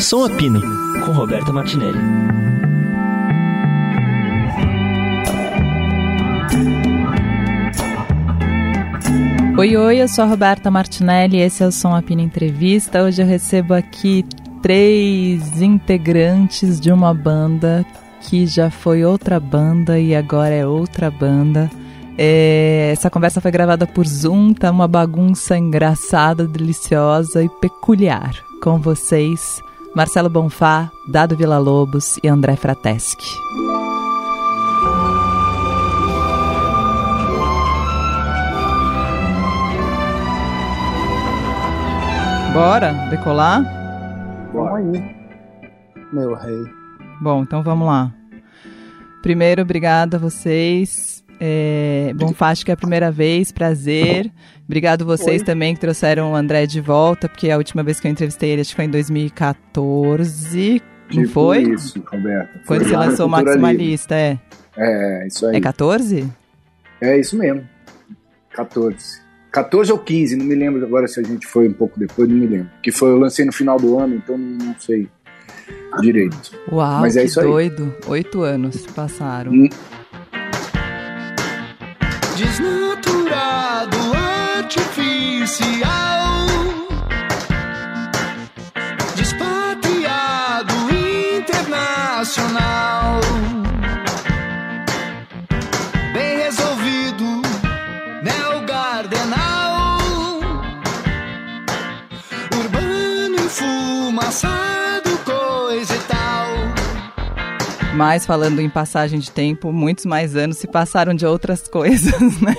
Som a Pino, com Roberta Martinelli. Oi, oi, eu sou a Roberta Martinelli, esse é o Som a Pino Entrevista. Hoje eu recebo aqui três integrantes de uma banda que já foi outra banda e agora é outra banda. É, essa conversa foi gravada por Zoom, tá uma bagunça engraçada, deliciosa e peculiar. Com vocês, Marcelo Bonfá, Dado Vila Lobos e André Frateschi. Bora decolar? Vamos aí, meu rei. Bom, então vamos lá. Primeiro, obrigada a vocês. É, Bonfá, acho que é a primeira vez, prazer. Obrigado vocês Oi. também que trouxeram o André de volta, porque a última vez que eu entrevistei ele, acho que foi em 2014. Não tipo foi? Isso, Roberto. Quando você lançou o Maximalista, é. É, isso aí. É 14? É isso mesmo. 14. 14 ou 15, não me lembro agora se a gente foi um pouco depois, não me lembro. Que foi, eu lancei no final do ano, então não sei direito. Uau, Mas é que isso doido. Oito anos passaram. Hum. Desnaturado, artificial. Despatriado, internacional. Mas falando em passagem de tempo, muitos mais anos se passaram de outras coisas, né?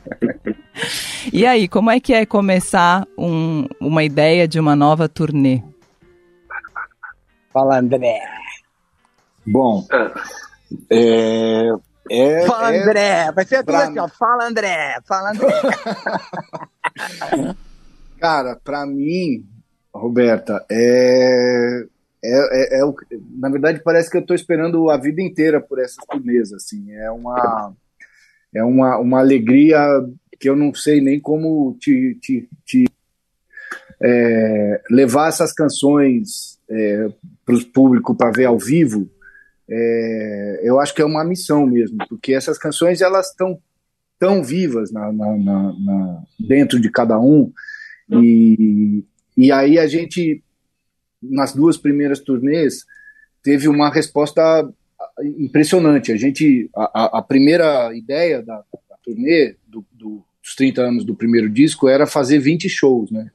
e aí, como é que é começar um, uma ideia de uma nova turnê? Fala, André. Bom, é, é, Fala, é, André. Vai ser tudo pra... assim, ó. Fala, André. Fala, André. Cara, pra mim, Roberta, é é, é, é, na verdade parece que eu estou esperando a vida inteira por essas turnês assim. É uma é uma, uma alegria que eu não sei nem como te, te, te é, levar essas canções é, para o público para ver ao vivo é, eu acho que é uma missão mesmo porque essas canções elas estão tão vivas na, na, na, dentro de cada um e, e aí a gente nas duas primeiras turnês, teve uma resposta impressionante. A gente, a, a primeira ideia da, da turnê, do, do, dos 30 anos do primeiro disco, era fazer 20 shows, né?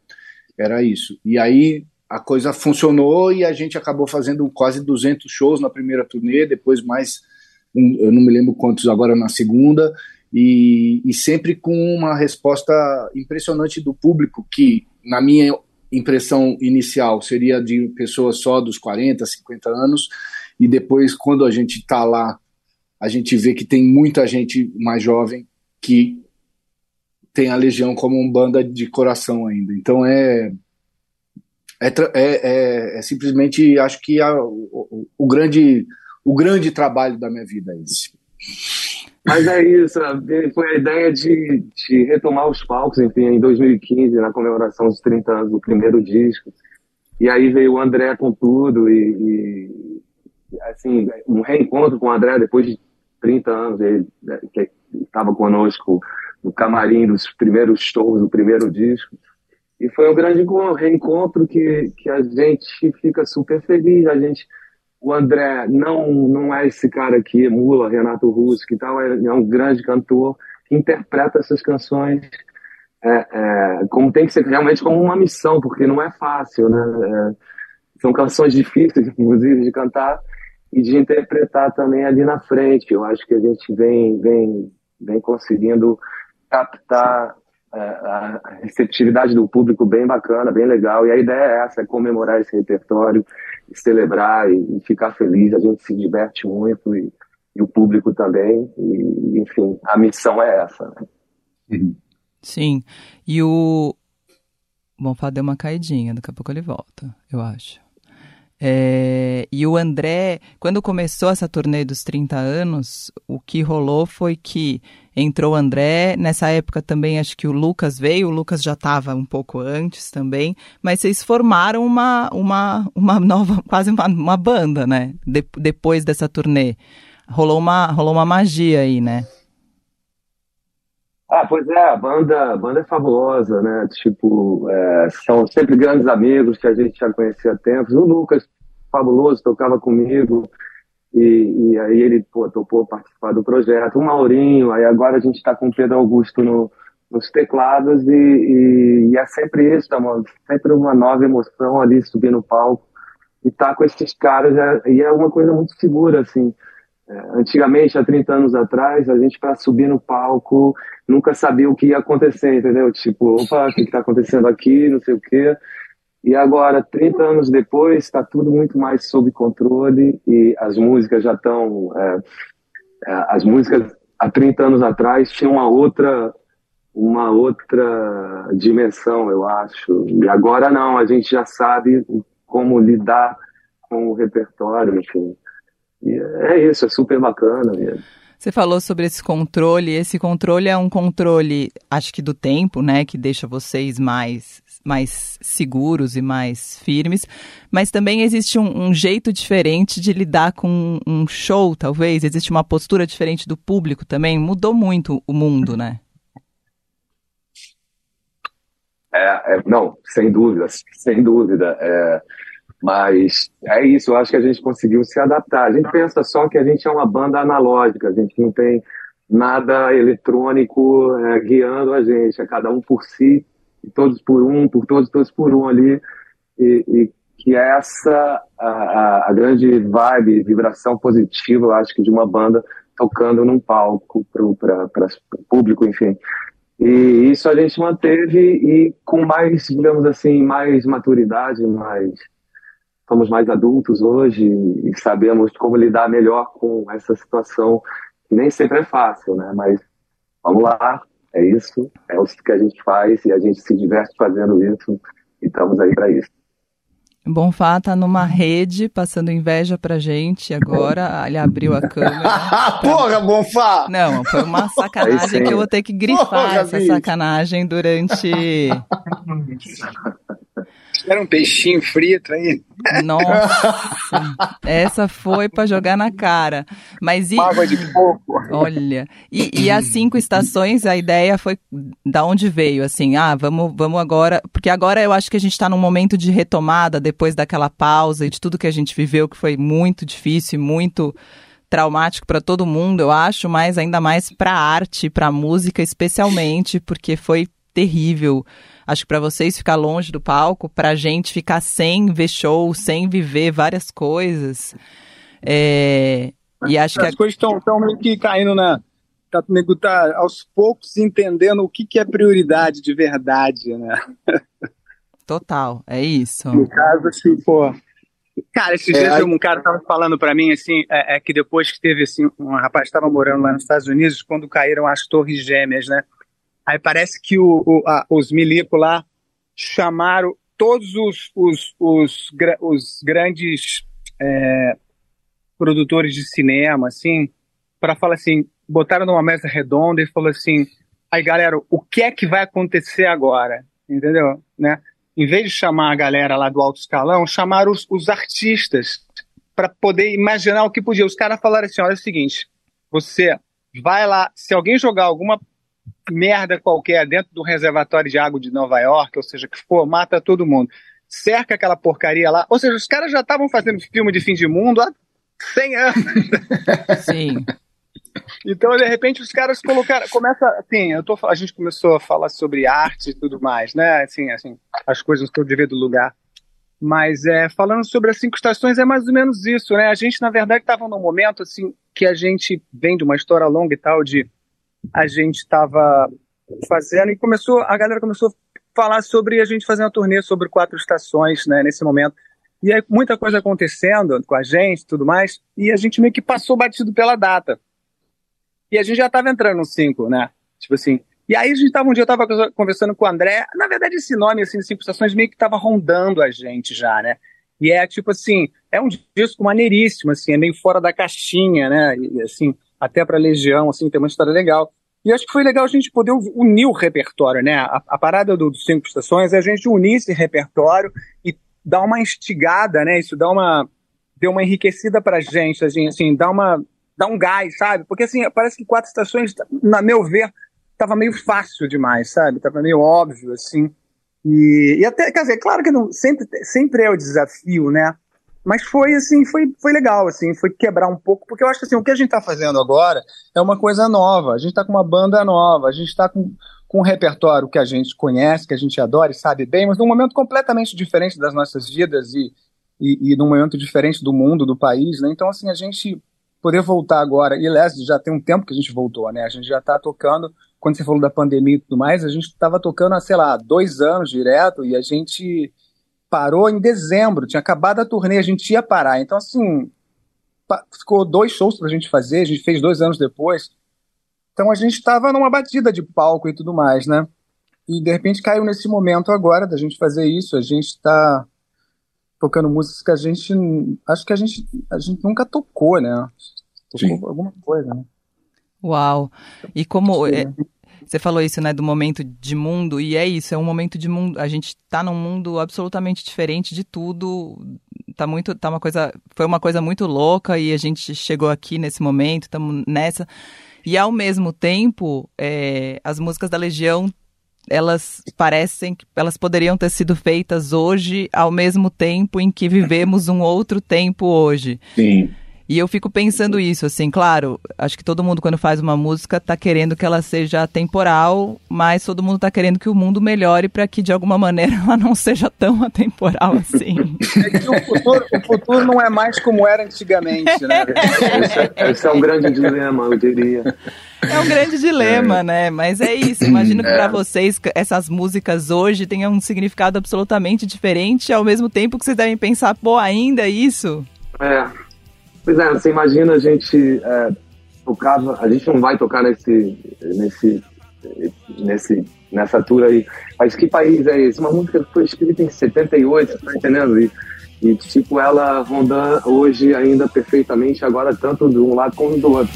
Era isso. E aí a coisa funcionou e a gente acabou fazendo quase 200 shows na primeira turnê, depois mais, um, eu não me lembro quantos agora na segunda, e, e sempre com uma resposta impressionante do público, que, na minha impressão inicial seria de pessoas só dos 40, 50 anos, e depois, quando a gente está lá, a gente vê que tem muita gente mais jovem que tem a Legião como um banda de coração ainda. Então é. É, é, é, é simplesmente, acho que a, o, o, grande, o grande trabalho da minha vida é esse. Mas é isso, foi a ideia de, de retomar os palcos, enfim, em 2015, na comemoração dos 30 anos do primeiro disco. E aí veio o André com tudo e, e assim, um reencontro com o André depois de 30 anos, ele né, estava conosco no camarim dos primeiros shows do primeiro disco. E foi um grande reencontro que, que a gente fica super feliz, a gente o André não, não é esse cara que emula Renato Russo, que tal, é, é um grande cantor que interpreta essas canções é, é, como tem que ser realmente como uma missão, porque não é fácil, né? É, são canções difíceis, inclusive, de cantar e de interpretar também ali na frente. Eu acho que a gente vem, vem, vem conseguindo captar é, a receptividade do público bem bacana, bem legal. E a ideia é essa, é comemorar esse repertório, celebrar e, ficar feliz. A gente se diverte muito e, e o público também. E, enfim, a missão é essa. Né? Uhum. Sim. E o Bonfá deu uma caidinha, daqui a pouco ele volta, eu acho. É, e o André, quando começou essa turnê dos 30 anos, o que rolou foi que entrou o André, nessa época também acho que o Lucas veio, o Lucas já estava um pouco antes também, mas vocês formaram uma, uma, uma nova, quase uma, uma banda, né? De, depois dessa turnê. Rolou uma, rolou uma magia aí, né? Ah, pois é, a banda, a banda é fabulosa, né? Tipo, é, são sempre grandes amigos que a gente já conhecia há tempos. O Lucas, fabuloso, tocava comigo. E, e aí ele pô, topou participar do projeto. O Maurinho, aí agora a gente está com o Pedro Augusto no, nos teclados e, e, e, é sempre isso, tá, mano? sempre uma nova emoção ali subir no palco e tá com esses caras é, e é uma coisa muito segura, assim. É, antigamente, há 30 anos atrás, a gente para subir no palco nunca sabia o que ia acontecer, entendeu? Tipo, opa, o que está acontecendo aqui, não sei o quê. E agora, 30 anos depois, está tudo muito mais sob controle e as músicas já estão. É, é, as músicas há 30 anos atrás tinham uma outra, uma outra dimensão, eu acho. E agora não, a gente já sabe como lidar com o repertório, enfim. E é isso, é super bacana mesmo. Você falou sobre esse controle. Esse controle é um controle, acho que do tempo, né, que deixa vocês mais mais seguros e mais firmes, mas também existe um, um jeito diferente de lidar com um show, talvez. Existe uma postura diferente do público também. Mudou muito o mundo, né? É, é, não, sem dúvida, sem dúvida. É, mas é isso, eu acho que a gente conseguiu se adaptar. A gente pensa só que a gente é uma banda analógica, a gente não tem nada eletrônico é, guiando a gente, é cada um por si, todos por um, por todos, todos por um ali, e, e que é essa a, a, grande vibe, vibração positiva, eu acho que de uma banda tocando num palco para o público, enfim. E isso a gente manteve e com mais, digamos assim, mais maturidade, mais somos mais adultos hoje e sabemos como lidar melhor com essa situação que nem sempre é fácil, né? Mas vamos lá, é isso, é o que a gente faz e a gente se diverte fazendo isso e estamos aí para isso. Bonfá tá numa rede passando inveja pra gente agora. Ele abriu a câmera. Pra... Porra, Bonfá! Não, foi uma sacanagem que eu vou ter que grifar Porra, essa bicho. sacanagem durante era um peixinho frito aí. Nossa, essa foi para jogar na cara. Mas e... Água de coco. Olha, e, e, as cinco estações, a ideia foi da onde veio, assim, ah, vamos, vamos agora, porque agora eu acho que a gente está num momento de retomada depois daquela pausa e de tudo que a gente viveu, que foi muito difícil e muito traumático para todo mundo, eu acho, mas ainda mais para a arte, para a música especialmente, porque foi terrível Acho que para vocês ficar longe do palco, para a gente ficar sem ver show, sem viver várias coisas. É, e acho As que as coisas estão meio que caindo na. Tá, o nego tá aos poucos entendendo o que, que é prioridade de verdade, né? Total, é isso. No caso, assim, pô. Cara, esses é, dias um cara tava falando para mim, assim, é, é, que depois que teve, assim, um rapaz estava morando lá nos Estados Unidos, quando caíram as torres gêmeas, né? Aí parece que o, o, a, os milico lá chamaram todos os, os, os, os grandes é, produtores de cinema, assim, para falar assim, botaram numa mesa redonda e falou assim, aí galera, o que é que vai acontecer agora? Entendeu? Né? Em vez de chamar a galera lá do alto escalão, chamaram os, os artistas para poder imaginar o que podia. Os caras falaram assim, olha é o seguinte, você vai lá, se alguém jogar alguma merda qualquer dentro do reservatório de água de Nova York, ou seja, que for, mata todo mundo. Cerca aquela porcaria lá. Ou seja, os caras já estavam fazendo filme de fim de mundo há 100 anos. Sim. Então, de repente, os caras colocaram. Começa. Assim, eu tô, a gente começou a falar sobre arte e tudo mais, né? Assim, assim, as coisas estão de do lugar. Mas é, falando sobre as cinco estações, é mais ou menos isso, né? A gente, na verdade, estava num momento assim que a gente vem de uma história longa e tal, de a gente estava fazendo e começou, a galera começou a falar sobre a gente fazer uma turnê sobre quatro estações, né, nesse momento. E aí muita coisa acontecendo com a gente tudo mais, e a gente meio que passou batido pela data. E a gente já estava entrando no cinco, né? Tipo assim. E aí a gente tava um dia eu tava conversando com o André, na verdade esse nome assim, cinco estações meio que estava rondando a gente já, né? E é tipo assim, é um disco maneiríssimo, assim, é meio fora da caixinha, né? E, assim, até para Legião, assim, tem uma história legal. E acho que foi legal a gente poder unir o repertório, né? A, a parada do, dos Cinco Estações é a gente unir esse repertório e dar uma instigada, né? Isso dá uma deu uma enriquecida pra gente, assim, assim, dá uma dá um gás, sabe? Porque assim, parece que Quatro Estações, na meu ver, tava meio fácil demais, sabe? Tava meio óbvio, assim. E, e até, quer dizer, claro que não, sempre, sempre é o desafio, né? Mas foi assim, foi, foi legal, assim, foi quebrar um pouco, porque eu acho que assim, o que a gente está fazendo agora é uma coisa nova. A gente está com uma banda nova, a gente está com, com um repertório que a gente conhece, que a gente adora e sabe bem, mas num momento completamente diferente das nossas vidas e, e, e num momento diferente do mundo, do país, né? Então, assim, a gente poder voltar agora, e aliás, já tem um tempo que a gente voltou, né? A gente já está tocando, quando você falou da pandemia e tudo mais, a gente estava tocando há, sei lá, dois anos direto e a gente parou em dezembro, tinha acabado a turnê, a gente ia parar. Então, assim, ficou dois shows pra gente fazer, a gente fez dois anos depois. Então a gente estava numa batida de palco e tudo mais, né? E de repente caiu nesse momento agora da gente fazer isso. A gente está tocando músicas que a gente. Acho que a gente, a gente nunca tocou, né? Tocou Sim. alguma coisa, né? Uau! E como. É, você falou isso, né, do momento de mundo, e é isso, é um momento de mundo. A gente tá num mundo absolutamente diferente de tudo. Tá muito. Tá uma coisa. Foi uma coisa muito louca e a gente chegou aqui nesse momento, estamos nessa. E ao mesmo tempo, é, as músicas da Legião elas parecem que elas poderiam ter sido feitas hoje ao mesmo tempo em que vivemos um outro tempo hoje. Sim. E eu fico pensando isso, assim, claro, acho que todo mundo quando faz uma música tá querendo que ela seja temporal, mas todo mundo tá querendo que o mundo melhore para que de alguma maneira ela não seja tão atemporal assim. É que o futuro, o futuro não é mais como era antigamente, né? esse, é, esse é um grande dilema, eu diria. É um grande dilema, é. né? Mas é isso. Imagino que é. para vocês essas músicas hoje tenham um significado absolutamente diferente, ao mesmo tempo que vocês devem pensar, pô, ainda é isso? É, Pois é, você imagina a gente é, tocava, a gente não vai tocar nesse, nesse, nesse, nessa tour aí, mas que país é esse? Uma música que foi escrita em 78, tá entendendo? E, e tipo, ela rondando hoje ainda perfeitamente, agora tanto de um lado como do outro.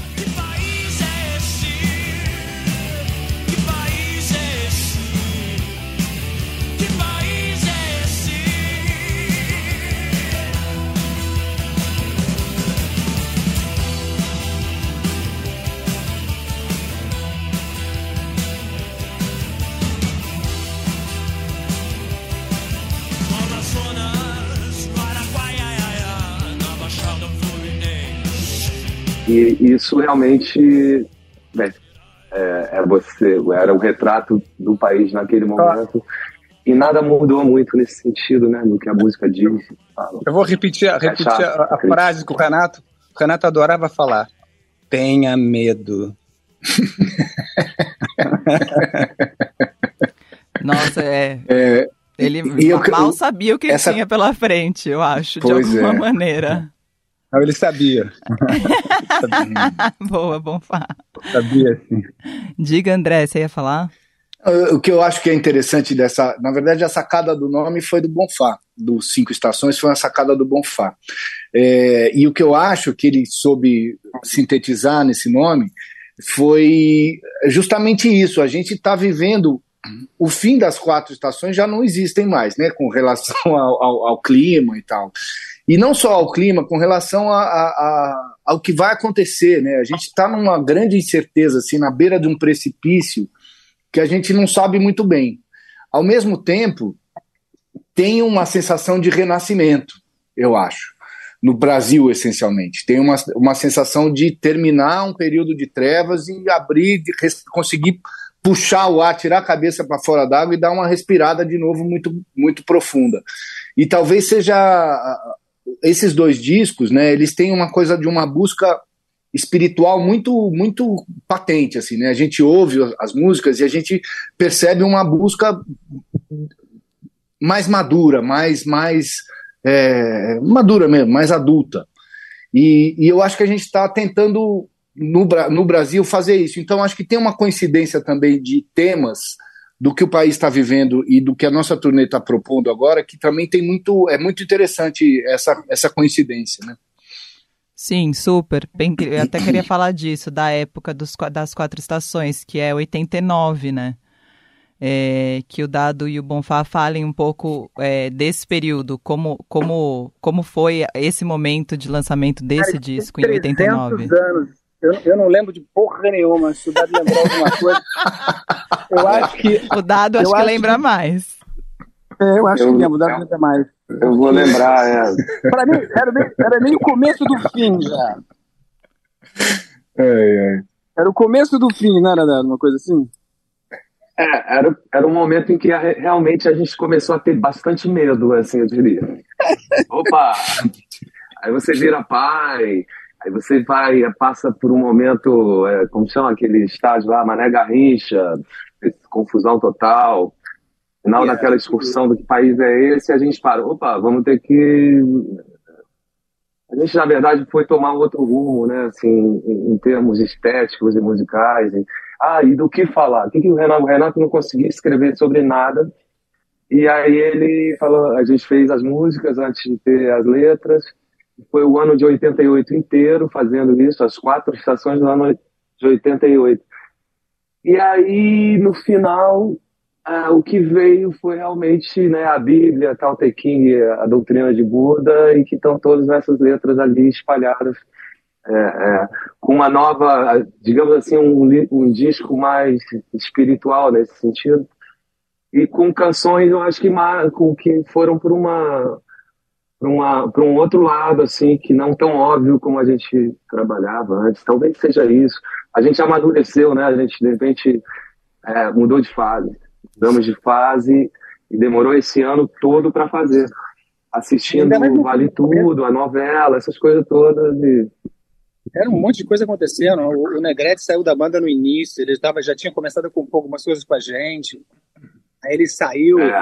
E isso realmente né, é, é, você, era o retrato do país naquele momento. E nada mudou muito nesse sentido, né? Do que a música diz. Fala. Eu vou repetir, repetir a, a frase que o Renato, o Renato adorava falar. Tenha medo. Nossa, é. é ele mal sabia o que essa... tinha pela frente, eu acho, de alguma é. maneira. Não, ele sabia. Boa, bom falar. Sabia, sim. Diga, André, você ia falar? O que eu acho que é interessante dessa. Na verdade, a sacada do nome foi do Bonfá, dos Cinco Estações, foi uma sacada do Bonfá. É, e o que eu acho que ele soube sintetizar nesse nome foi justamente isso. A gente está vivendo o fim das quatro estações já não existem mais, né, com relação ao, ao, ao clima e tal. E não só ao clima, com relação a, a, a ao que vai acontecer, né? A gente está numa grande incerteza, assim, na beira de um precipício que a gente não sabe muito bem. Ao mesmo tempo, tem uma sensação de renascimento, eu acho, no Brasil, essencialmente. Tem uma, uma sensação de terminar um período de trevas e abrir, de conseguir puxar o ar, tirar a cabeça para fora d'água e dar uma respirada de novo muito, muito profunda. E talvez seja esses dois discos, né, eles têm uma coisa de uma busca espiritual muito muito patente assim, né? A gente ouve as músicas e a gente percebe uma busca mais madura, mais mais é, madura mesmo, mais adulta. E, e eu acho que a gente está tentando no, no Brasil fazer isso. Então acho que tem uma coincidência também de temas do que o país está vivendo e do que a nossa turnê está propondo agora, que também tem muito, é muito interessante essa, essa coincidência, né? Sim, super. Bem, eu até queria falar disso, da época dos, das quatro estações, que é 89, né? É, que o Dado e o Bonfá falem um pouco é, desse período, como, como, como foi esse momento de lançamento desse Cara, disco em 89. anos. Eu, eu não lembro de porra nenhuma, se o Dado lembrar alguma coisa. Eu acho que. O Dado acho que lembra que... mais. É, eu acho eu, que lembro, o Dado lembra mais. Eu vou lembrar, é. Pra mim, era meio, era meio o começo do fim já. É, é. Era o começo do fim, não era, Dado? Uma coisa assim? É, era, era um momento em que a, realmente a gente começou a ter bastante medo, assim, eu diria. Opa! Aí você vira pai, aí você vai, passa por um momento, é, como chama aquele estágio lá, Mané Garrincha, confusão total. Final yeah. daquela excursão do que país é esse, a gente para, opa, vamos ter que. A gente, na verdade, foi tomar um outro rumo, né, assim, em, em termos estéticos e musicais. E, ah, e do que falar? O que, que o Renato, o Renato não conseguia escrever sobre nada. E aí ele falou, a gente fez as músicas antes de ter as letras. Foi o ano de 88 inteiro fazendo isso, as quatro estações do ano de 88. E aí, no final, ah, o que veio foi realmente né, a Bíblia, Tao Te King, a doutrina de Buda, e que estão todas essas letras ali espalhadas é, é, com uma nova, digamos assim, um, um disco mais espiritual nesse sentido. E com canções, eu acho que, com, que foram por uma para um outro lado, assim, que não tão óbvio como a gente trabalhava antes. Talvez seja isso. A gente amadureceu, né? A gente, de repente, é, mudou de fase. Mudamos de fase e demorou esse ano todo para fazer. Assistindo Vale Tudo, a novela, essas coisas todas. E era um monte de coisa acontecendo. O, o Negrete saiu da banda no início, ele tava, já tinha começado a compor algumas coisas com a gente. Aí ele saiu. É,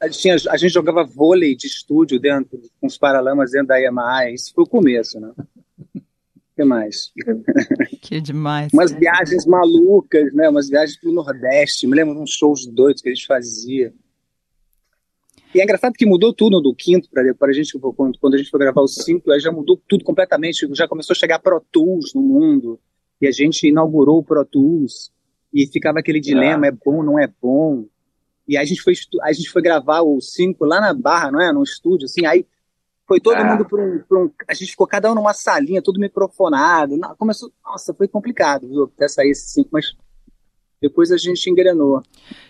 a, gente tinha, a gente jogava vôlei de estúdio dentro, com os paralamas dentro da EMI. Isso foi o começo, né? O que mais? Que demais. Umas viagens malucas, né? Umas viagens pro Nordeste. Me lembro de uns shows doidos que a gente fazia. E é engraçado que mudou tudo do quinto para a gente, quando, quando a gente foi gravar o cinco, aí já mudou tudo completamente, já começou a chegar Pro Tools no mundo, e a gente inaugurou o Pro Tools, e ficava aquele dilema, é, é bom, não é bom. E aí a gente foi, a gente foi gravar o cinco lá na Barra, não é? No estúdio, assim, aí foi todo é. mundo para um, um, A gente ficou cada um numa salinha, tudo microfonado. Começou. Nossa, foi complicado, viu? Até sair esse cinco, mas depois a gente engrenou.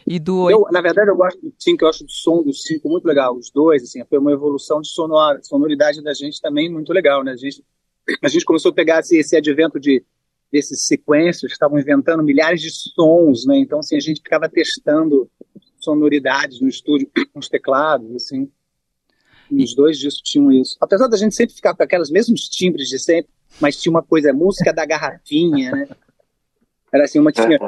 E do... Eu, na verdade, eu gosto do 5, eu acho o som do 5 muito legal. Os dois, assim, foi uma evolução de sonor, sonoridade da gente também muito legal, né? A gente, a gente começou a pegar esse, esse advento de desses sequências, estavam inventando milhares de sons, né? Então, assim, a gente ficava testando sonoridades no estúdio com os teclados, assim. E os dois disso tinham isso. Apesar da gente sempre ficar com aquelas mesmos timbres de sempre, mas tinha uma coisa, música da garrafinha, né? Era assim, uma tinha.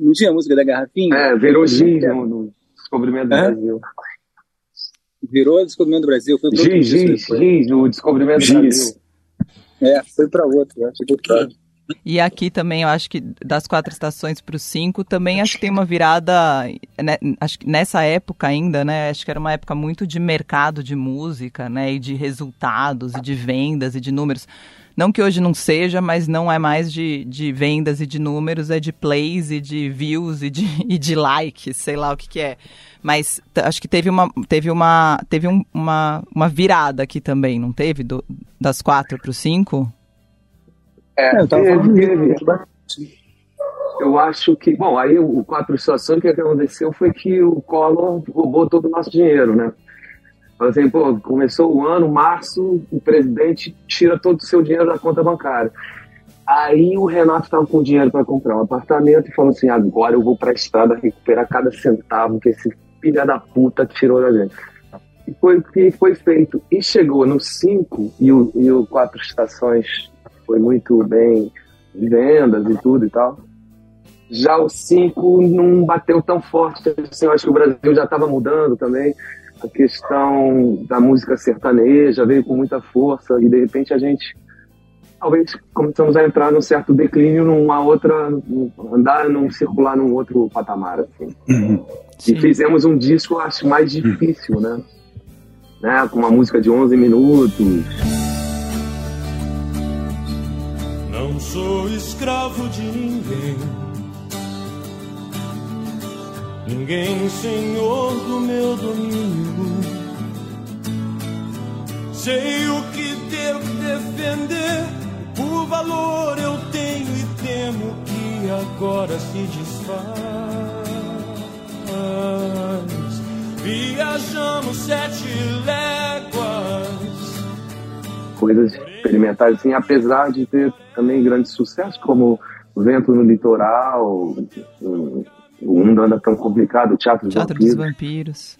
Não tinha música da garrafinha? É, virou giz no, no Descobrimento do é? Brasil. Virou o Descobrimento do Brasil. Foi giz, giz, giz, o Descobrimento do Brasil. É, foi para outro, né? E aqui também, eu acho que das quatro estações para os cinco, também acho que tem uma virada, né, acho que nessa época ainda, né, acho que era uma época muito de mercado de música, né, e de resultados, e de vendas, e de números. Não que hoje não seja, mas não é mais de, de vendas e de números, é de plays e de views e de, e de likes, sei lá o que, que é. Mas acho que teve uma, teve uma, teve um, uma, uma virada aqui também, não teve? Do, das quatro para os cinco? É, eu tava falando teve. Eu acho que, bom, aí o quatro estações, o que aconteceu foi que o Collor roubou todo o nosso dinheiro, né? assim, pô, começou o ano, março, o presidente tira todo o seu dinheiro da conta bancária. Aí o Renato estava com dinheiro para comprar um apartamento e falou assim: agora eu vou para a estrada recuperar cada centavo que esse filho da puta tirou da gente. E foi o que foi feito. E chegou no 5 e o, e o Quatro Estações foi muito bem de vendas e tudo e tal. Já o 5 não bateu tão forte assim. Eu acho que o Brasil já estava mudando também a questão da música sertaneja veio com muita força e de repente a gente talvez começamos a entrar num certo declínio, numa outra, andar num circular num outro patamar, assim. Uhum. E fizemos um disco, acho, mais difícil, né? né? Com uma música de 11 minutos. Não sou escravo de ninguém. Ninguém senhor do meu domínio. Sei o que devo defender, por valor eu tenho e temo que agora se desfaz. Viajamos sete léguas. Coisas experimentais, assim, apesar de ter também grandes sucessos, como Vento no Litoral, O Mundo Anda Tão Complicado, o Teatro, Teatro dos Vampiros.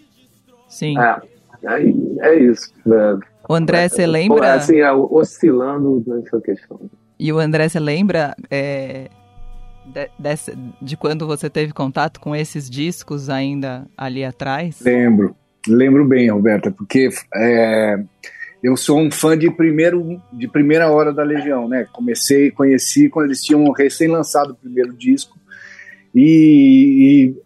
Sim. É, é, é isso. É, o André, você lembra? Assim, é, oscilando nessa questão. E o André, você lembra é, de, dessa, de quando você teve contato com esses discos ainda ali atrás? Lembro, lembro bem, Roberta, porque é, eu sou um fã de primeiro de primeira hora da Legião, né? Comecei, conheci quando eles tinham recém lançado o primeiro disco e, e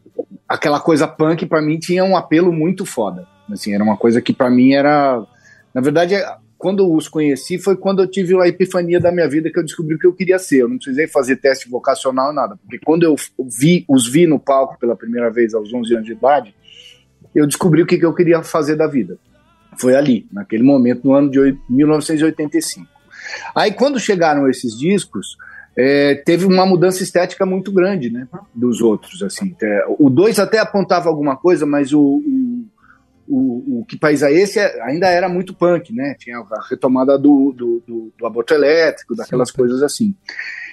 aquela coisa punk para mim tinha um apelo muito foda. Assim, era uma coisa que para mim era na verdade, quando os conheci foi quando eu tive a epifania da minha vida que eu descobri o que eu queria ser. Eu não precisei fazer teste vocacional nada, porque quando eu vi, os vi no palco pela primeira vez aos 11 anos de idade, eu descobri o que, que eu queria fazer da vida. Foi ali, naquele momento, no ano de 1985. Aí, quando chegaram esses discos, é, teve uma mudança estética muito grande, né, dos outros, assim. É, o 2 até apontava alguma coisa, mas o, o o, o Que País é Esse ainda era muito punk, né? Tinha a retomada do, do, do, do aborto elétrico, daquelas Sim. coisas assim.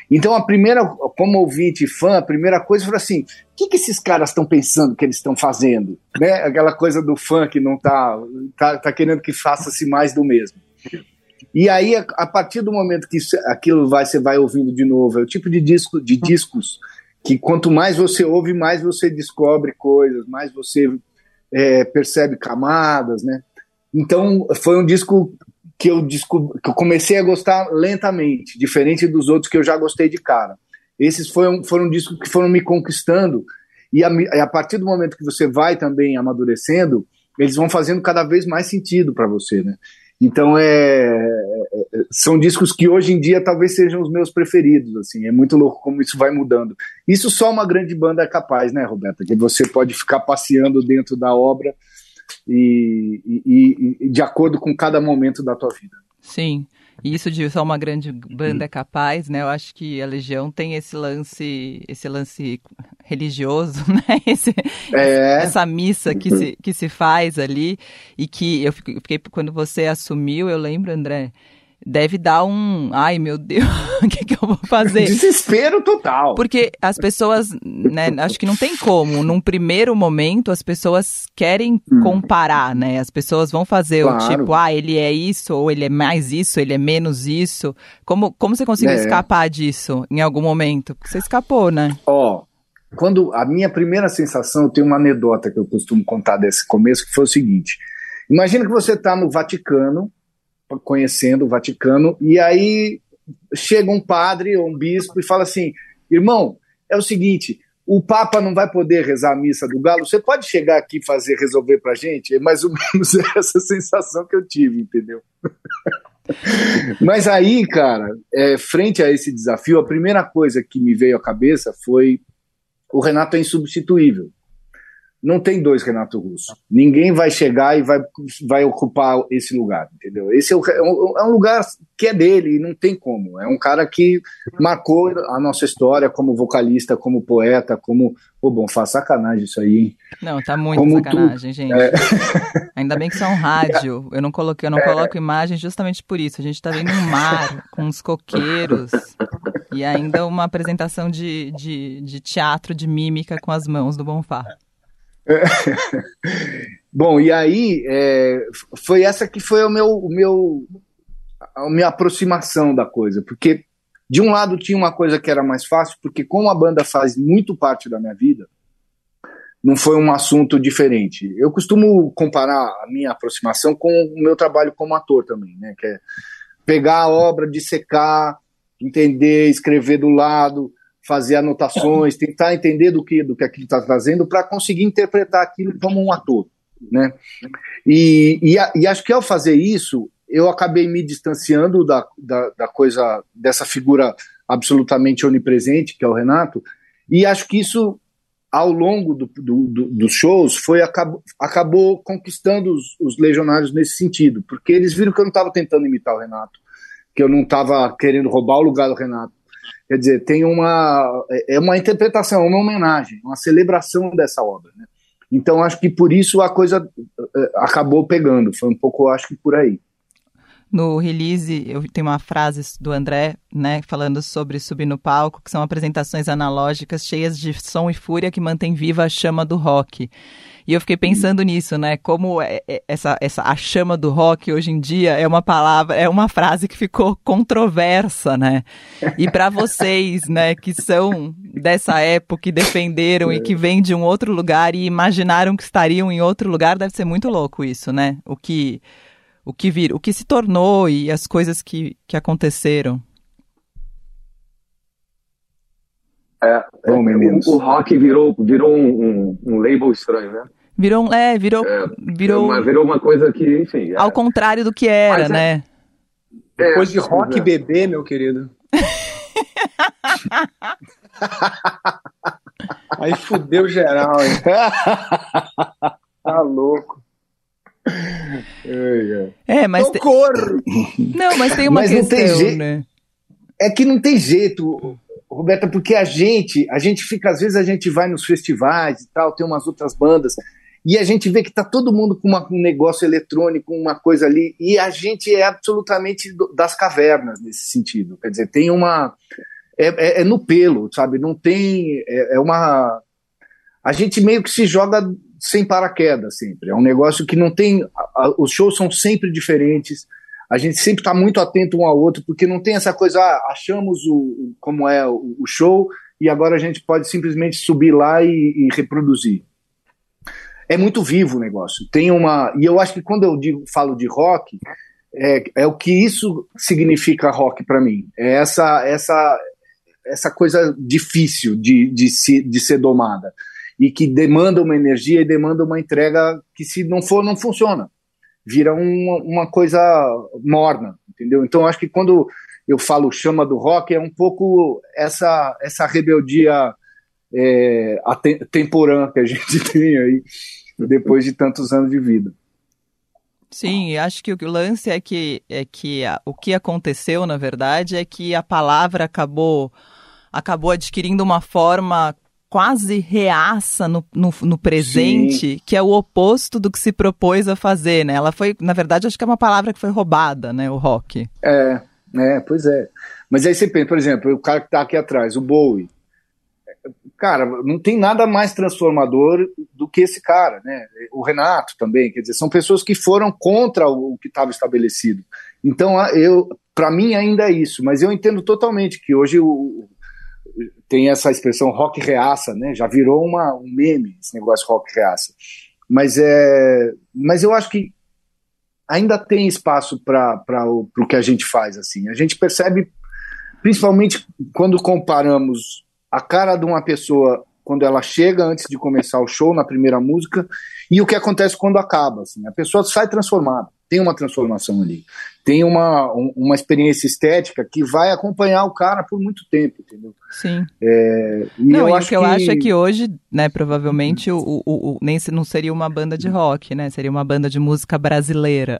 Então, a primeira, como ouvinte fã, a primeira coisa foi assim: o que, que esses caras estão pensando que eles estão fazendo? Né? Aquela coisa do fã que não tá, tá, tá querendo que faça-se mais do mesmo. E aí, a, a, partir do momento que aquilo vai, você vai ouvindo de novo, é o tipo de disco de discos que quanto mais você ouve, mais você descobre coisas, mais você é, percebe camadas, né? Então foi um disco que eu, que eu comecei a gostar lentamente, diferente dos outros que eu já gostei de cara. Esses foram, foram discos que foram me conquistando e a, a partir do momento que você vai também amadurecendo, eles vão fazendo cada vez mais sentido para você, né? Então é, é, são discos que hoje em dia talvez sejam os meus preferidos, assim. É muito louco como isso vai mudando. Isso só uma grande banda é capaz, né, Roberta? Que você pode ficar passeando dentro da obra e, e, e de acordo com cada momento da tua vida. Sim. E isso de só uma grande banda é capaz, né? Eu acho que a Legião tem esse lance, esse lance religioso, né? Esse, é. Essa missa que se, que se faz ali e que eu fiquei quando você assumiu, eu lembro, André, deve dar um. Ai, meu Deus, o que, que eu vou fazer? Desespero total. Porque as pessoas, né, acho que não tem como. Num primeiro momento, as pessoas querem hum. comparar, né? As pessoas vão fazer claro. o tipo, ah, ele é isso, ou ele é mais isso, ele é menos isso. Como, como você conseguiu é. escapar disso em algum momento? Porque você escapou, né? Ó. Oh quando a minha primeira sensação, eu tenho uma anedota que eu costumo contar desse começo, que foi o seguinte: imagina que você está no Vaticano, conhecendo o Vaticano, e aí chega um padre ou um bispo e fala assim: irmão, é o seguinte, o Papa não vai poder rezar a missa do Galo, você pode chegar aqui e fazer resolver pra gente? É mais ou menos essa sensação que eu tive, entendeu? Mas aí, cara, é, frente a esse desafio, a primeira coisa que me veio à cabeça foi o Renato é insubstituível não tem dois Renato Russo. Ninguém vai chegar e vai, vai ocupar esse lugar, entendeu? Esse é, é, um, é um lugar que é dele e não tem como. É um cara que marcou a nossa história como vocalista, como poeta, como. Pô, bom, faz sacanagem isso aí, hein? Não, tá muito como sacanagem, tu... gente. É... Ainda bem que isso é um rádio. Eu não coloquei, eu não é... coloco imagem justamente por isso. A gente tá vendo um mar com uns coqueiros e ainda uma apresentação de, de, de teatro de mímica com as mãos do Bonfá. Bom, e aí é, foi essa que foi o meu, o meu, a minha aproximação da coisa, porque de um lado tinha uma coisa que era mais fácil, porque como a banda faz muito parte da minha vida, não foi um assunto diferente. Eu costumo comparar a minha aproximação com o meu trabalho como ator também, né? Que é, pegar a obra, dissecar, entender, escrever do lado, fazer anotações, tentar entender do que do que aquilo está trazendo para conseguir interpretar aquilo como um ator, né? E, e, e, acho que ao fazer isso eu acabei me distanciando da, da, da coisa dessa figura absolutamente onipresente que é o Renato e acho que isso ao longo do, do, do, dos shows foi acabou, acabou conquistando os, os, legionários nesse sentido, porque eles viram que eu não estava tentando imitar o Renato, que eu não estava querendo roubar o lugar do Renato. Quer dizer, tem uma é, é uma interpretação, uma homenagem, uma celebração dessa obra. Né? Então acho que por isso a coisa é, acabou pegando. Foi um pouco, acho que por aí no release eu tenho uma frase do André, né, falando sobre subir no palco, que são apresentações analógicas cheias de som e fúria que mantém viva a chama do rock. E eu fiquei pensando nisso, né? Como é, é, essa, essa a chama do rock hoje em dia é uma palavra, é uma frase que ficou controversa, né? E para vocês, né, que são dessa época, e defenderam e que vêm de um outro lugar e imaginaram que estariam em outro lugar, deve ser muito louco isso, né? O que o que vir, o que se tornou e as coisas que, que aconteceram. É, é Bom, o, o, rock virou, virou um, um, um, label estranho, né? Virou, é, virou, é, virou, uma, virou uma coisa que, enfim. É. Ao contrário do que era, Mas, é né? É, Depois de rock bebê, meu querido. Aí fudeu geral, hein? Tá louco. É, mas. Socorro! Tem... Não, mas tem uma mas questão, não tem jeito. né? É que não tem jeito, Roberta, porque a gente, a gente fica, às vezes a gente vai nos festivais e tal, tem umas outras bandas, e a gente vê que tá todo mundo com uma, um negócio eletrônico, uma coisa ali, e a gente é absolutamente das cavernas nesse sentido. Quer dizer, tem uma. É, é, é no pelo, sabe? Não tem. É, é uma. A gente meio que se joga sem paraquedas sempre. É um negócio que não tem. A, a, os shows são sempre diferentes. A gente sempre está muito atento um ao outro, porque não tem essa coisa, ah, achamos o, como é o, o, show e agora a gente pode simplesmente subir lá e, e, reproduzir. É muito vivo o negócio. Tem uma. E eu acho que quando eu digo, falo de rock, é, é o que isso significa rock para mim. É essa, essa, essa coisa difícil de, de, se, de ser domada e que demanda uma energia e demanda uma entrega que se não for não funciona. Vira uma, uma coisa morna entendeu? Então acho que quando eu falo chama do rock é um pouco essa essa rebeldia é, temporã que a gente tem aí depois de tantos anos de vida. Sim, acho que o lance é que, é que a, o que aconteceu, na verdade, é que a palavra acabou acabou adquirindo uma forma quase reaça no, no, no presente, Sim. que é o oposto do que se propôs a fazer, né? Ela foi, na verdade, acho que é uma palavra que foi roubada, né? O rock. É, é, pois é. Mas aí você pensa, por exemplo, o cara que tá aqui atrás, o Bowie. Cara, não tem nada mais transformador do que esse cara, né? O Renato também, quer dizer, são pessoas que foram contra o que estava estabelecido. Então, eu, para mim ainda é isso, mas eu entendo totalmente que hoje o, tem essa expressão rock reaça, né? Já virou uma, um meme esse negócio rock reaça. Mas, é, mas eu acho que ainda tem espaço para o que a gente faz. assim. A gente percebe, principalmente quando comparamos a cara de uma pessoa quando ela chega antes de começar o show, na primeira música, e o que acontece quando acaba. Assim. A pessoa sai transformada tem uma transformação ali. Tem uma, uma experiência estética que vai acompanhar o cara por muito tempo, entendeu? Sim. É, e não, eu e o que, que eu acho é que hoje, né, provavelmente o, o, o, nem não seria uma banda de rock, né? Seria uma banda de música brasileira.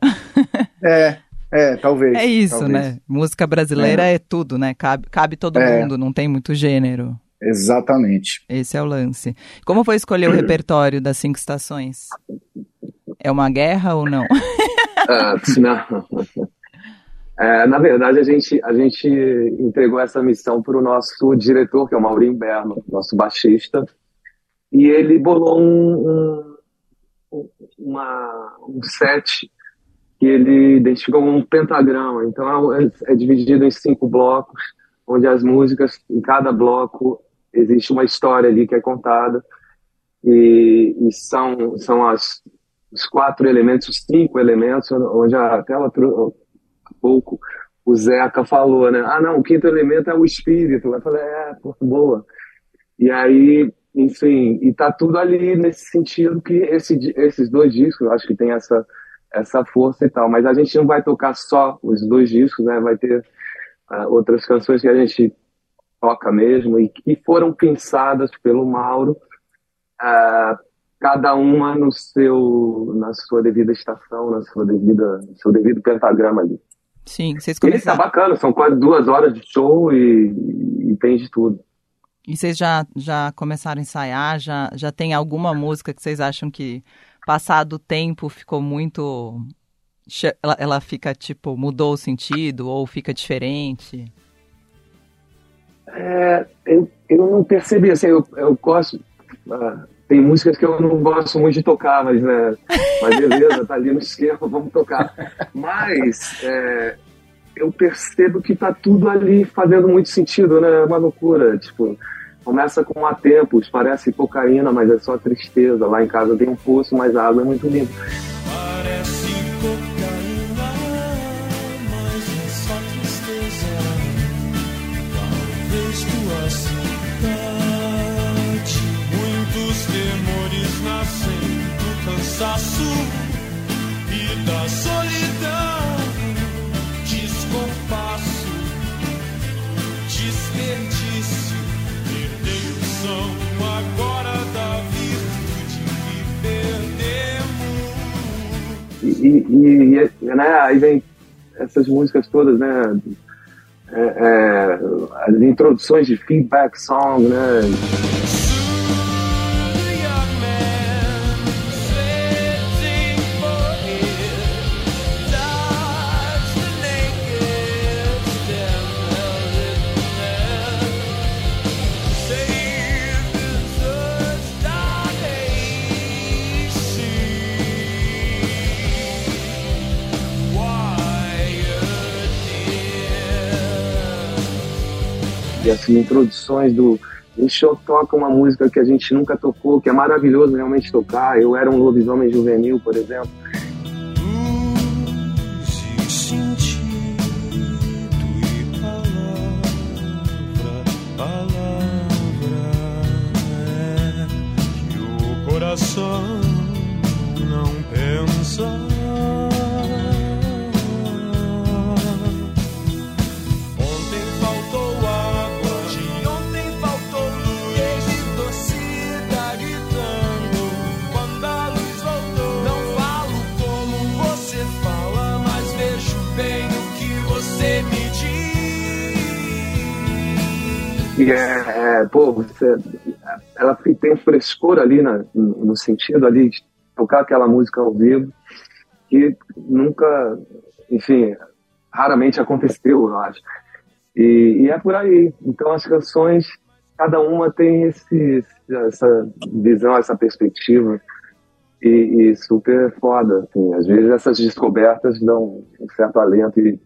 É, é, talvez. É isso, talvez. né? Música brasileira é. é, tudo, né? Cabe, cabe todo é. mundo, não tem muito gênero. Exatamente. Esse é o lance. Como foi escolher o repertório das cinco estações? É uma guerra ou não? Ah, não. É, na verdade, a gente, a gente entregou essa missão para o nosso diretor, que é o Maurinho Berno, nosso baixista, e ele bolou um, um, uma, um set que ele identificou como um pentagrama. Então, é, é dividido em cinco blocos, onde as músicas, em cada bloco, existe uma história ali que é contada, e, e são, são as os quatro elementos, os cinco elementos, onde a tela há pouco o Zeca falou, né? Ah, não, o quinto elemento é o espírito. Eu falei, é, boa. E aí, enfim, e tá tudo ali nesse sentido que esse, esses dois discos, eu acho que tem essa, essa força e tal. Mas a gente não vai tocar só os dois discos, né? Vai ter uh, outras canções que a gente toca mesmo e que foram pensadas pelo Mauro, uh, cada uma no seu, na sua devida estação, na sua devida, no seu devido pentagrama ali. Sim, vocês começaram. E tá bacana, são quase duas horas de show e, e tem de tudo. E vocês já, já começaram a ensaiar? Já, já tem alguma música que vocês acham que, passado o tempo, ficou muito. Ela, ela fica, tipo, mudou o sentido ou fica diferente? É, eu, eu não percebi, assim, eu, eu gosto. Uh, tem músicas que eu não gosto muito de tocar, mas, né, mas beleza, tá ali no esquema, vamos tocar. Mas é, eu percebo que tá tudo ali fazendo muito sentido, né? É uma loucura, tipo, começa com há tempos, parece cocaína, mas é só tristeza. Lá em casa tem um poço, mas a água é muito cidade, cansaço e da solidão. Descompasso, desperdício, perdeção agora da virtude que perdemos. E, e, e né, aí vem essas músicas todas, né? É, é, as introduções de feedback song, né? Assim, introduções do. O show toca uma música que a gente nunca tocou, que é maravilhoso realmente tocar. Eu era um lobisomem juvenil, por exemplo. É coração não pensa. É, é, pô, você, ela tem um frescor ali na, no sentido ali de tocar aquela música ao vivo que nunca, enfim, raramente aconteceu, eu acho. E, e é por aí. Então as canções, cada uma tem esse, essa visão, essa perspectiva e, e super foda. Assim. Às vezes essas descobertas dão um certo alento e,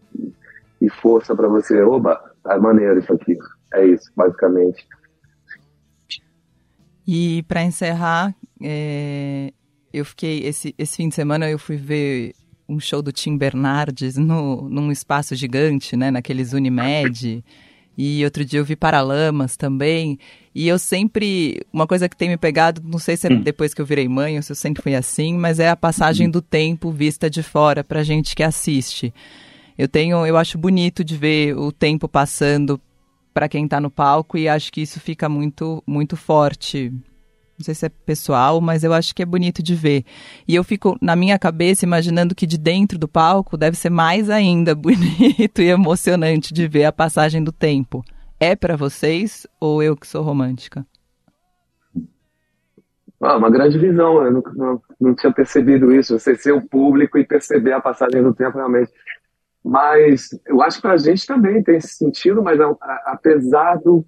e força para você. Oba, tá maneiro isso aqui. É isso, basicamente. E para encerrar, é, eu fiquei esse, esse fim de semana eu fui ver um show do Tim Bernardes no, num espaço gigante, né, naqueles Unimed. E outro dia eu vi Paralamas também. E eu sempre. Uma coisa que tem me pegado, não sei se é depois que eu virei mãe ou se eu sempre fui assim, mas é a passagem do tempo vista de fora pra gente que assiste. Eu tenho, eu acho bonito de ver o tempo passando para quem está no palco e acho que isso fica muito muito forte. Não sei se é pessoal, mas eu acho que é bonito de ver. E eu fico na minha cabeça imaginando que de dentro do palco deve ser mais ainda bonito e emocionante de ver a passagem do tempo. É para vocês ou eu que sou romântica? Ah, uma grande visão, eu não, não, não tinha percebido isso, você ser o público e perceber a passagem do tempo realmente. Mas eu acho que para a gente também tem esse sentido, mas apesar do.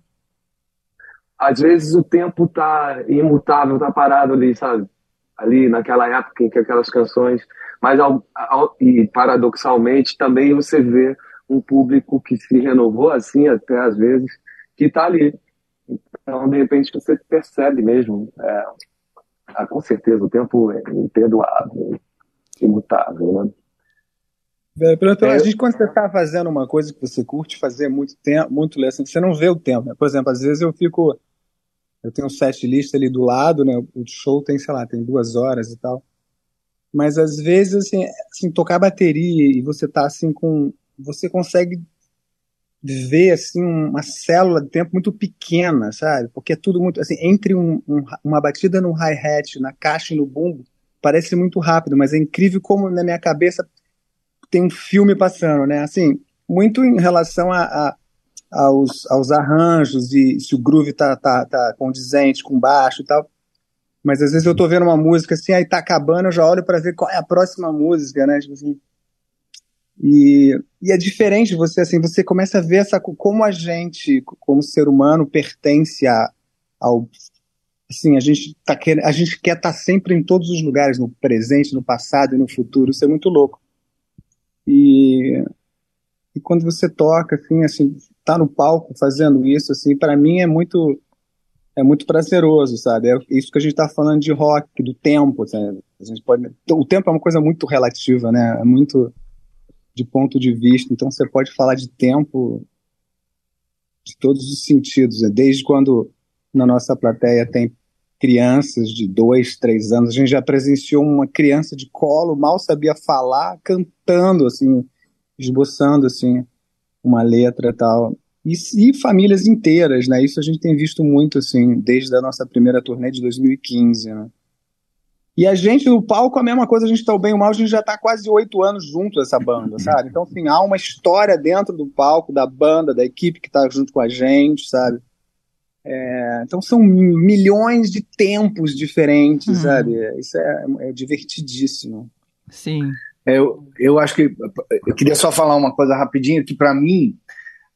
Às vezes o tempo tá imutável, tá parado ali, sabe? Ali naquela época em que aquelas canções. Mas, ao, ao- e paradoxalmente, também você vê um público que se renovou assim, até às vezes, que tá ali. Então, de repente, você percebe mesmo. é, ah, com certeza, o tempo é imperdoável, imutável, né? É. A gente, quando você está fazendo uma coisa que você curte fazer muito tempo, muito assim, você não vê o tempo. Né? Por exemplo, às vezes eu fico. Eu tenho um set list ali do lado, né? O show tem, sei lá, tem duas horas e tal. Mas às vezes, assim, assim tocar bateria e você tá assim com. Você consegue ver assim uma célula de tempo muito pequena, sabe? Porque é tudo muito assim entre um, um, uma batida no hi hat, na caixa e no bumbo, parece muito rápido, mas é incrível como na minha cabeça tem um filme passando, né? Assim, muito em relação a, a aos, aos arranjos e se o groove tá, tá, tá condizente com baixo e tal. Mas às vezes eu tô vendo uma música assim, aí tá acabando, eu já olho para ver qual é a próxima música, né? Tipo assim. E, e é diferente você assim, você começa a ver essa como a gente, como ser humano, pertence a, ao assim, a gente tá quer, a gente quer estar tá sempre em todos os lugares, no presente, no passado e no futuro. Isso é muito louco. E, e quando você toca, assim, assim, tá no palco fazendo isso, assim, para mim é muito é muito prazeroso, sabe? É isso que a gente tá falando de rock, do tempo, sabe? A gente pode, o tempo é uma coisa muito relativa, né? É muito de ponto de vista. Então você pode falar de tempo de todos os sentidos, né? desde quando na nossa plateia tem crianças de dois, três anos. A gente já presenciou uma criança de colo, mal sabia falar, cantando, assim, esboçando, assim, uma letra e tal. E, e, famílias inteiras, né? Isso a gente tem visto muito, assim, desde a nossa primeira turnê de 2015, né? E a gente no palco, a mesma coisa, a gente tá o bem ou mal, a gente já tá quase oito anos junto essa banda, sabe? Então, assim, há uma história dentro do palco, da banda, da equipe que tá junto com a gente, sabe? É, então são milhões de tempos diferentes, hum. sabe? Isso é, é, divertidíssimo. Sim. É, eu, eu acho que eu queria só falar uma coisa rapidinho que para mim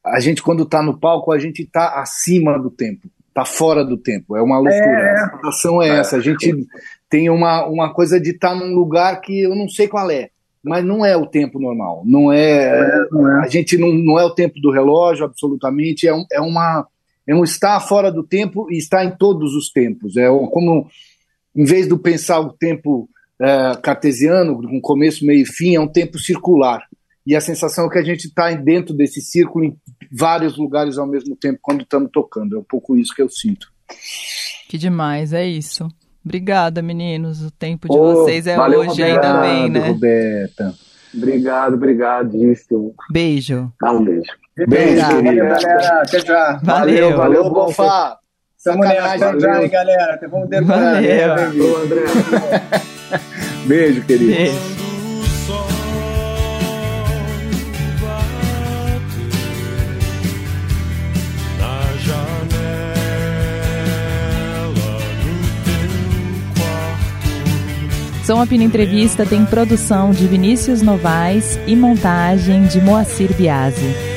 a gente quando está no palco a gente está acima do tempo, está fora do tempo. É uma loucura. É. A situação é essa. A gente tem uma, uma coisa de estar tá num lugar que eu não sei qual é mas não é o tempo normal. Não é, é, não é. a gente não, não é o tempo do relógio, absolutamente. É, um, é uma é um estar fora do tempo e estar em todos os tempos. É como, em vez de pensar o tempo é, cartesiano, com começo, meio e fim, é um tempo circular. E a sensação é que a gente está dentro desse círculo em vários lugares ao mesmo tempo quando estamos tocando. É um pouco isso que eu sinto. Que demais, é isso. Obrigada, meninos. O tempo de oh, vocês é hoje ainda bem, né? Roberta. Obrigado, obrigadíssimo. Beijo. Dá um beijo. Beijo, querida. galera. Até já. Valeu. Valeu, valeu Bonfá. Sacanagem já, hein, galera. Vamos demorar. Valeu. Valeu, André. Beijo, querido. Beijo. Som Apina Entrevista tem produção de Vinícius Novaes e montagem de Moacir Biasi.